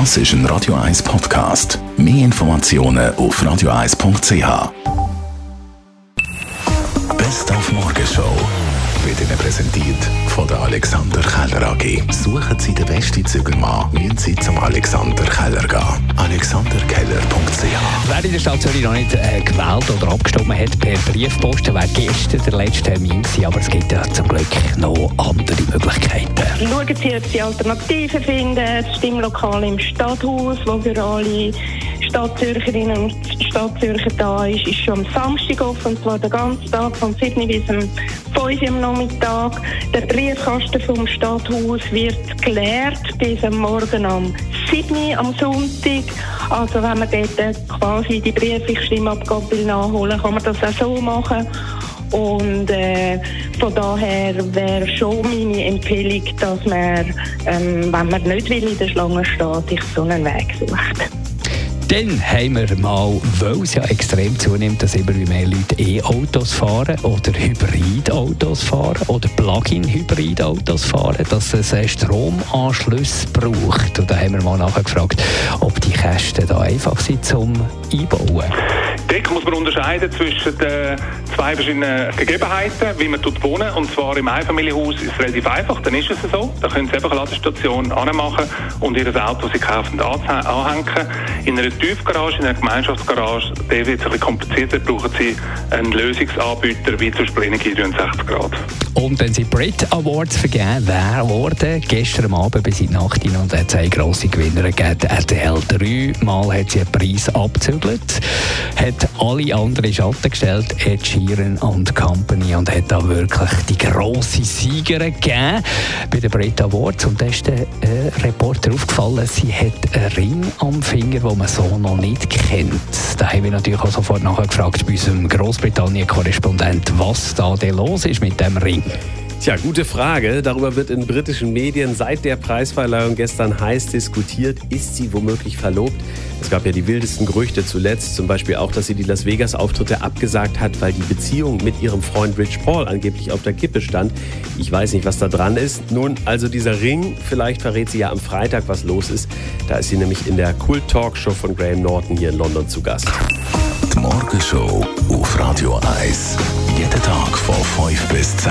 Das ist ein Radio 1 Podcast. Mehr Informationen auf radio1.ch. Best auf Morgenshow wird Ihnen präsentiert von der Alexander Keller AG. Suchen Sie den besten Zügelmann, müssen Sie zum Alexander Keller gehen. AlexanderKeller.ch Wer in der Stadt Zürich noch nicht äh, gewählt oder abgestimmt hat per Briefposten, wäre gestern der letzte Termin aber es gibt ja zum Glück noch andere Möglichkeiten. Schauen Sie, ob Sie Alternativen finden. Das Stimmlokal im Stadthaus, wo für alle Stadtzürcherinnen und Stadtzürcher da ist, ist schon am Samstag offen, und zwar den ganzen Tag von 7 bis um 5 Uhr am Nachmittag. Der Briefkasten vom Stadthaus wird geleert bis am Morgen 7 Uhr am Sonntag. Also wenn man dort quasi die Briefe Stimmabgabe nachholen kann man das auch so machen. Und äh, von daher wäre schon meine Empfehlung, dass man, ähm, wenn man nicht will in der Schlange steht, sich so einen Weg sucht. Dann haben wir mal, weil es ja extrem zunimmt, dass immer mehr Leute E-Autos fahren oder Hybridautos fahren oder Plug-in-Hybridautos fahren, dass es Stromanschluss braucht. Und da haben wir mal nachgefragt, ob die Kästen da einfach sind zum Einbauen. Dort muss man unterscheiden zwischen den zwei verschiedenen Gegebenheiten, wie man dort wohnen. Und zwar im Einfamilienhaus ist es relativ einfach, dann ist es so. Da können Sie einfach eine Ladestation anmachen und Ihr Auto, das Sie kaufen, anhängen. In einer Tiefgarage, in einer Gemeinschaftsgarage, der wird es ein bisschen komplizierter, brauchen Sie einen Lösungsanbieter wie zum Beispiel Energie 63 Grad. Und dann sind Brit Awards vergeben worden, gestern Abend bis in die Nacht hinein und hat zwei grosse Gewinner gegeben. RTL dreimal hat sie einen Preis abgezügelt, hat alle anderen Schatten gestellt, Ed Sheeran und Company und hat da wirklich die grosse Siegerin gegeben bei den Brit Awards und da ist der äh, Reporter aufgefallen, sie hat einen Ring am Finger, den man so noch nicht kennt. Da haben wir natürlich auch sofort nachher gefragt bei unserem Großbritannien-Korrespondent, was da denn los ist mit dem Ring. Tja, gute Frage. Darüber wird in britischen Medien seit der Preisverleihung gestern heiß diskutiert. Ist sie womöglich verlobt? Es gab ja die wildesten Gerüchte zuletzt, zum Beispiel auch, dass sie die Las Vegas-Auftritte abgesagt hat, weil die Beziehung mit ihrem Freund Rich Paul angeblich auf der Kippe stand. Ich weiß nicht, was da dran ist. Nun, also dieser Ring, vielleicht verrät sie ja am Freitag, was los ist. Da ist sie nämlich in der Kult Talk Show von Graham Norton hier in London zu Gast. Die Morgenshow auf Radio 1. Jeden Tag von 5 bis 10.